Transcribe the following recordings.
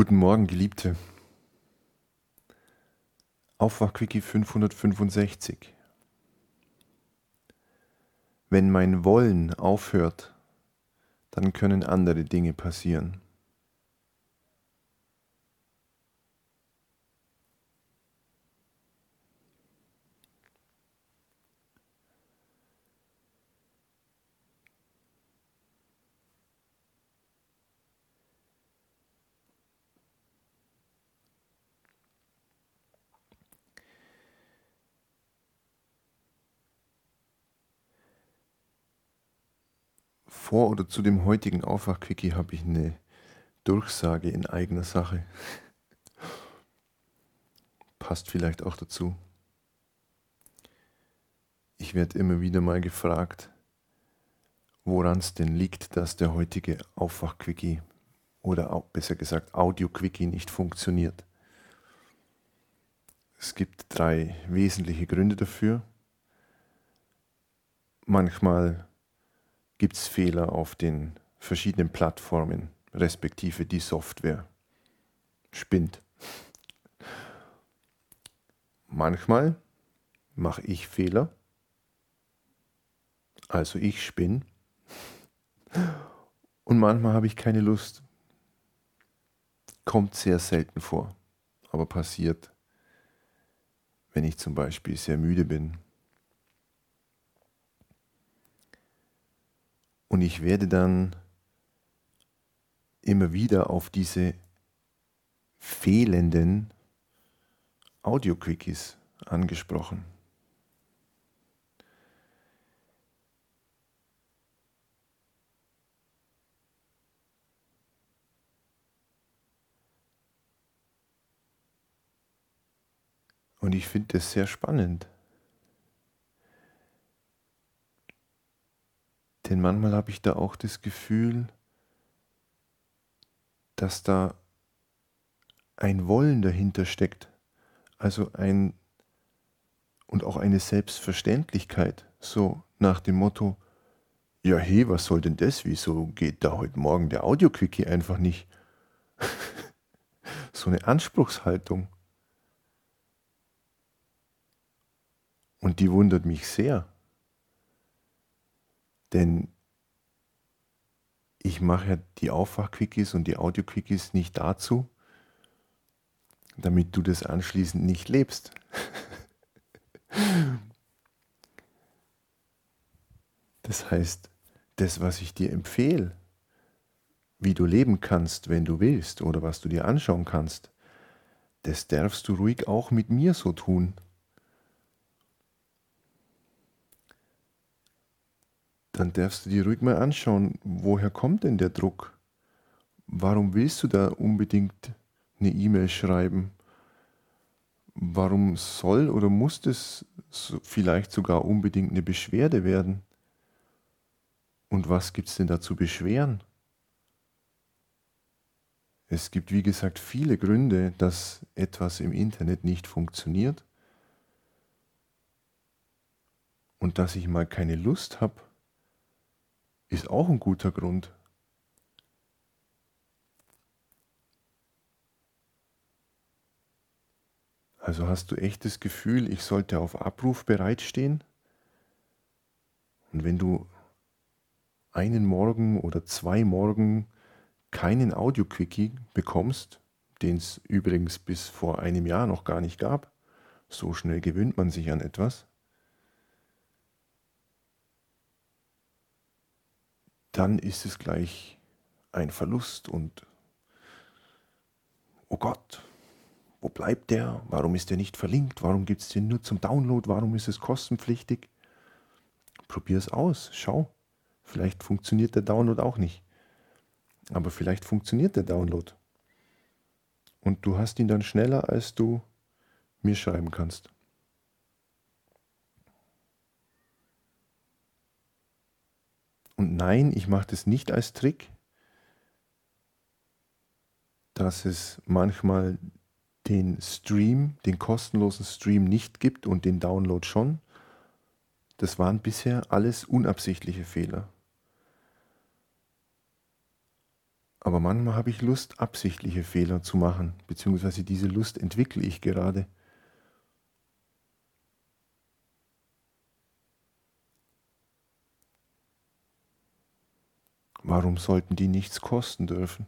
Guten Morgen, Geliebte. Aufwachquickie 565. Wenn mein Wollen aufhört, dann können andere Dinge passieren. Vor oder zu dem heutigen Aufwachquickie habe ich eine Durchsage in eigener Sache. Passt vielleicht auch dazu. Ich werde immer wieder mal gefragt, woran es denn liegt, dass der heutige Aufwachquickie oder auch besser gesagt Audio-Quickie nicht funktioniert. Es gibt drei wesentliche Gründe dafür. Manchmal gibt es Fehler auf den verschiedenen Plattformen, respektive die Software spinnt. Manchmal mache ich Fehler, also ich spinne. Und manchmal habe ich keine Lust. Kommt sehr selten vor, aber passiert, wenn ich zum Beispiel sehr müde bin Und ich werde dann immer wieder auf diese fehlenden Audio-Quickies angesprochen. Und ich finde das sehr spannend. Denn manchmal habe ich da auch das Gefühl, dass da ein Wollen dahinter steckt. Also ein und auch eine Selbstverständlichkeit. So nach dem Motto, ja hey, was soll denn das? Wieso geht da heute Morgen der Audio-Quickie einfach nicht? so eine Anspruchshaltung. Und die wundert mich sehr. Denn ich mache ja die Aufwach-Quickies und die Audio-Quickies nicht dazu, damit du das anschließend nicht lebst. das heißt, das, was ich dir empfehle, wie du leben kannst, wenn du willst, oder was du dir anschauen kannst, das darfst du ruhig auch mit mir so tun. Dann darfst du dir ruhig mal anschauen, woher kommt denn der Druck? Warum willst du da unbedingt eine E-Mail schreiben? Warum soll oder muss das vielleicht sogar unbedingt eine Beschwerde werden? Und was gibt es denn da zu beschweren? Es gibt, wie gesagt, viele Gründe, dass etwas im Internet nicht funktioniert und dass ich mal keine Lust habe, ist auch ein guter Grund. Also hast du echt das Gefühl, ich sollte auf Abruf bereitstehen? Und wenn du einen Morgen oder zwei Morgen keinen Audio-Quickie bekommst, den es übrigens bis vor einem Jahr noch gar nicht gab, so schnell gewöhnt man sich an etwas, dann ist es gleich ein Verlust und oh Gott, wo bleibt der? Warum ist der nicht verlinkt? Warum gibt es den nur zum Download? Warum ist es kostenpflichtig? Probier es aus, schau. Vielleicht funktioniert der Download auch nicht. Aber vielleicht funktioniert der Download. Und du hast ihn dann schneller, als du mir schreiben kannst. Und nein, ich mache das nicht als Trick, dass es manchmal den Stream, den kostenlosen Stream nicht gibt und den Download schon. Das waren bisher alles unabsichtliche Fehler. Aber manchmal habe ich Lust, absichtliche Fehler zu machen, beziehungsweise diese Lust entwickle ich gerade. Warum sollten die nichts kosten dürfen?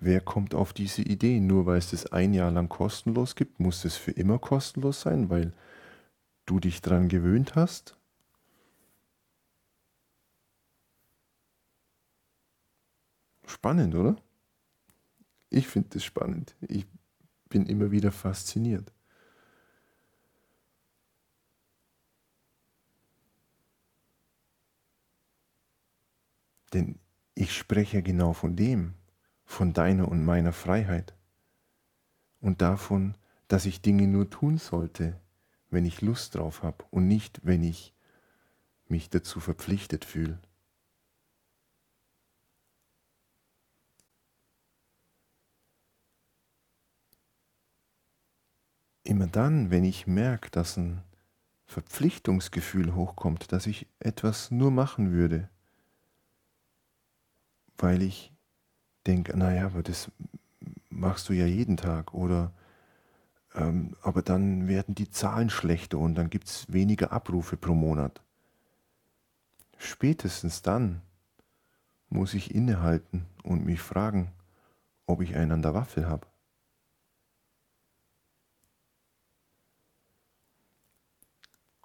Wer kommt auf diese Idee? Nur weil es das ein Jahr lang kostenlos gibt, muss es für immer kostenlos sein, weil du dich daran gewöhnt hast? Spannend, oder? Ich finde das spannend. Ich bin immer wieder fasziniert. Denn ich spreche genau von dem, von deiner und meiner Freiheit und davon, dass ich Dinge nur tun sollte, wenn ich Lust drauf habe und nicht, wenn ich mich dazu verpflichtet fühle. Immer dann, wenn ich merke, dass ein Verpflichtungsgefühl hochkommt, dass ich etwas nur machen würde, weil ich denke, naja, aber das machst du ja jeden Tag oder ähm, aber dann werden die Zahlen schlechter und dann gibt es weniger Abrufe pro Monat. Spätestens dann muss ich innehalten und mich fragen, ob ich einen an der Waffel habe.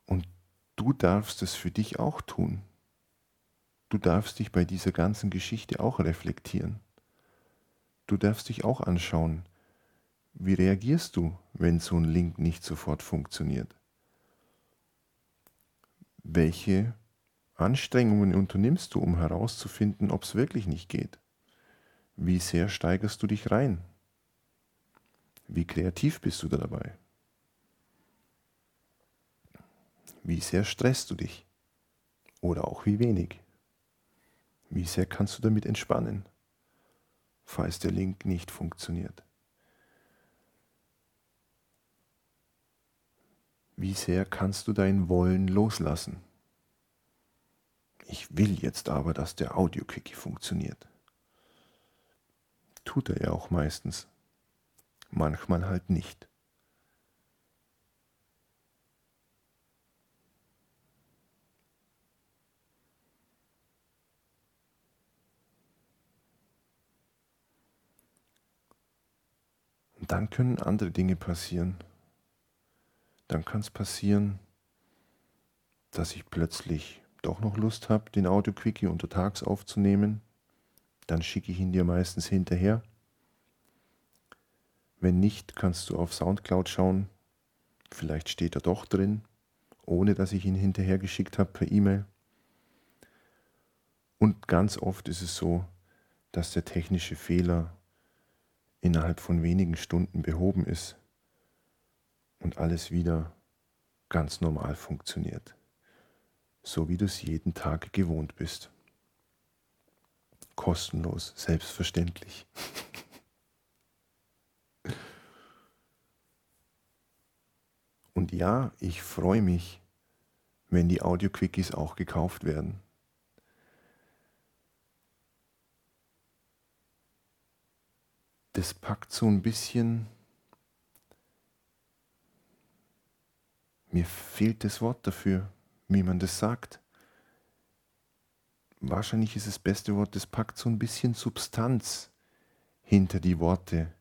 Und du darfst es für dich auch tun. Du darfst dich bei dieser ganzen Geschichte auch reflektieren. Du darfst dich auch anschauen, wie reagierst du, wenn so ein Link nicht sofort funktioniert? Welche Anstrengungen unternimmst du, um herauszufinden, ob es wirklich nicht geht? Wie sehr steigerst du dich rein? Wie kreativ bist du da dabei? Wie sehr stresst du dich? Oder auch wie wenig? Wie sehr kannst du damit entspannen, falls der Link nicht funktioniert? Wie sehr kannst du dein Wollen loslassen? Ich will jetzt aber, dass der Audio-Quickie funktioniert. Tut er ja auch meistens. Manchmal halt nicht. Dann können andere Dinge passieren. Dann kann es passieren, dass ich plötzlich doch noch Lust habe, den Audio-Quickie untertags aufzunehmen. Dann schicke ich ihn dir meistens hinterher. Wenn nicht, kannst du auf Soundcloud schauen. Vielleicht steht er doch drin, ohne dass ich ihn hinterher geschickt habe per E-Mail. Und ganz oft ist es so, dass der technische Fehler innerhalb von wenigen Stunden behoben ist und alles wieder ganz normal funktioniert, so wie du es jeden Tag gewohnt bist. Kostenlos, selbstverständlich. Und ja, ich freue mich, wenn die Audio-Quickies auch gekauft werden. Das packt so ein bisschen, mir fehlt das Wort dafür, wie man das sagt. Wahrscheinlich ist das beste Wort, das packt so ein bisschen Substanz hinter die Worte.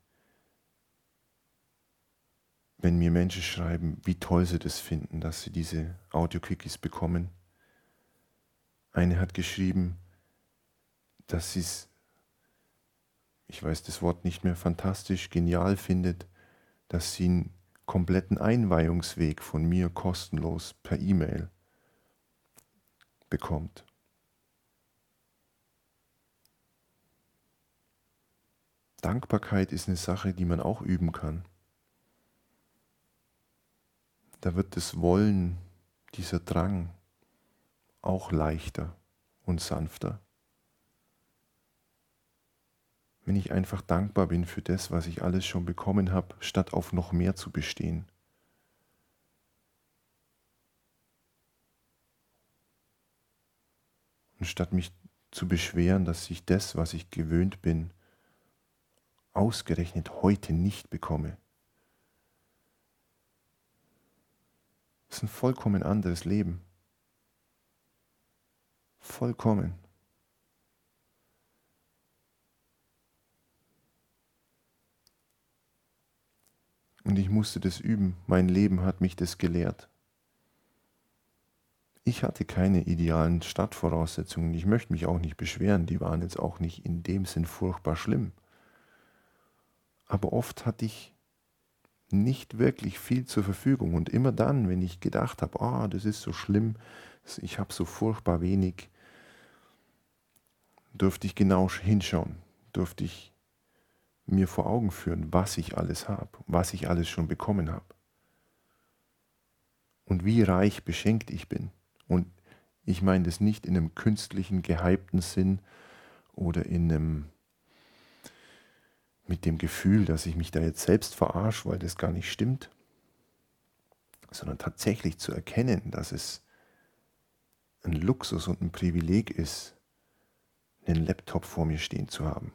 Wenn mir Menschen schreiben, wie toll sie das finden, dass sie diese Audio-Quickies bekommen. Eine hat geschrieben, dass sie es ich weiß das Wort nicht mehr, fantastisch, genial findet, dass sie einen kompletten Einweihungsweg von mir kostenlos per E-Mail bekommt. Dankbarkeit ist eine Sache, die man auch üben kann. Da wird das Wollen, dieser Drang auch leichter und sanfter wenn ich einfach dankbar bin für das, was ich alles schon bekommen habe, statt auf noch mehr zu bestehen. Und statt mich zu beschweren, dass ich das, was ich gewöhnt bin, ausgerechnet heute nicht bekomme. Das ist ein vollkommen anderes Leben. Vollkommen. Und ich musste das üben. Mein Leben hat mich das gelehrt. Ich hatte keine idealen Startvoraussetzungen. Ich möchte mich auch nicht beschweren. Die waren jetzt auch nicht in dem Sinn furchtbar schlimm. Aber oft hatte ich nicht wirklich viel zur Verfügung. Und immer dann, wenn ich gedacht habe, oh, das ist so schlimm, ich habe so furchtbar wenig, durfte ich genau hinschauen, durfte ich mir vor Augen führen, was ich alles habe, was ich alles schon bekommen habe. Und wie reich beschenkt ich bin. Und ich meine das nicht in einem künstlichen, gehypten Sinn oder in einem mit dem Gefühl, dass ich mich da jetzt selbst verarsche, weil das gar nicht stimmt, sondern tatsächlich zu erkennen, dass es ein Luxus und ein Privileg ist, einen Laptop vor mir stehen zu haben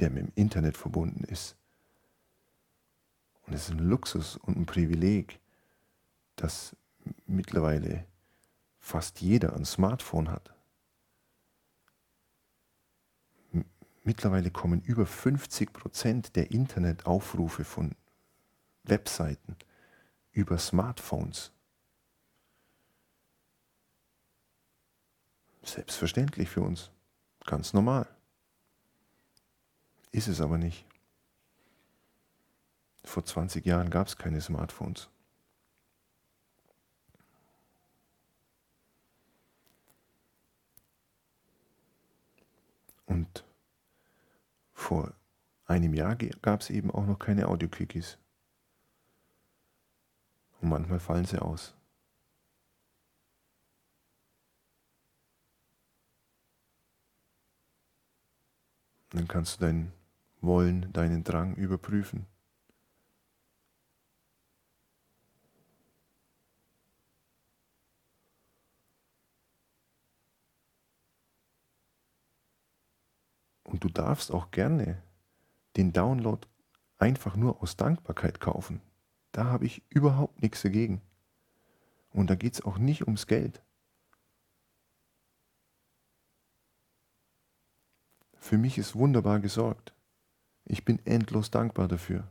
der mit dem Internet verbunden ist. Und es ist ein Luxus und ein Privileg, dass mittlerweile fast jeder ein Smartphone hat. Mittlerweile kommen über 50 Prozent der Internetaufrufe von Webseiten über Smartphones. Selbstverständlich für uns, ganz normal. Ist es aber nicht. Vor 20 Jahren gab es keine Smartphones. Und vor einem Jahr gab es eben auch noch keine Audio-Quickies. Und manchmal fallen sie aus. dann kannst du deinen wollen deinen Drang überprüfen. Und du darfst auch gerne den Download einfach nur aus Dankbarkeit kaufen. Da habe ich überhaupt nichts dagegen. Und da geht es auch nicht ums Geld. Für mich ist wunderbar gesorgt. Ich bin endlos dankbar dafür.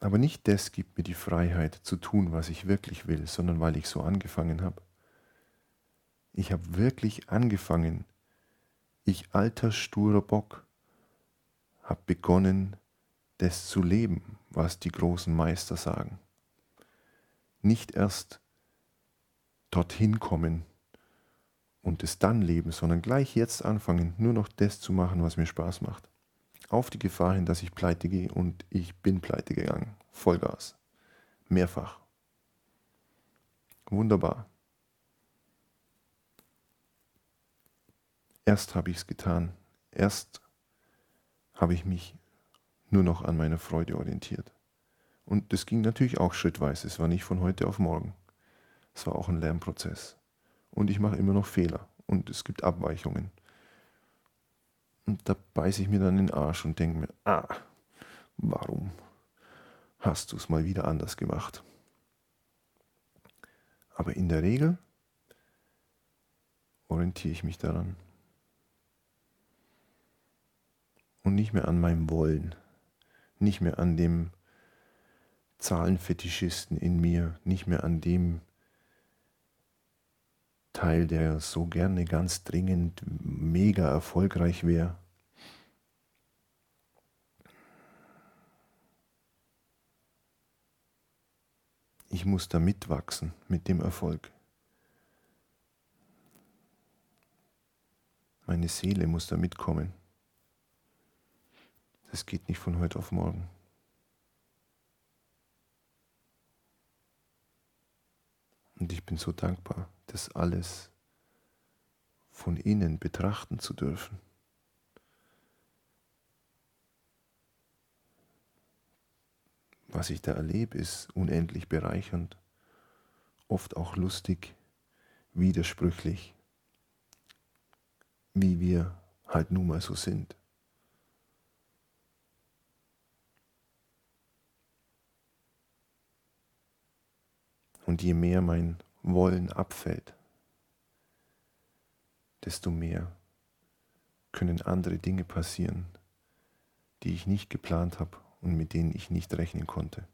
Aber nicht das gibt mir die Freiheit zu tun, was ich wirklich will, sondern weil ich so angefangen habe. Ich habe wirklich angefangen. Ich alter sturer Bock habe begonnen, das zu leben, was die großen Meister sagen. Nicht erst dorthin kommen und es dann leben, sondern gleich jetzt anfangen, nur noch das zu machen, was mir Spaß macht. Auf die Gefahr hin, dass ich pleite gehe und ich bin pleite gegangen. Vollgas. Mehrfach. Wunderbar. Erst habe ich es getan. Erst habe ich mich nur noch an meiner Freude orientiert. Und das ging natürlich auch schrittweise. Es war nicht von heute auf morgen. Es war auch ein Lernprozess. Und ich mache immer noch Fehler. Und es gibt Abweichungen. Und da beiße ich mir dann den Arsch und denke mir, ah, warum hast du es mal wieder anders gemacht? Aber in der Regel orientiere ich mich daran. Und nicht mehr an meinem Wollen, nicht mehr an dem Zahlenfetischisten in mir, nicht mehr an dem Teil, der so gerne ganz dringend mega erfolgreich wäre. Ich muss da mitwachsen mit dem Erfolg. Meine Seele muss da mitkommen. Das geht nicht von heute auf morgen. Und ich bin so dankbar, das alles von innen betrachten zu dürfen. was ich da erlebe, ist unendlich bereichernd, oft auch lustig, widersprüchlich, wie wir halt nun mal so sind. Und je mehr mein Wollen abfällt, desto mehr können andere Dinge passieren, die ich nicht geplant habe und mit denen ich nicht rechnen konnte.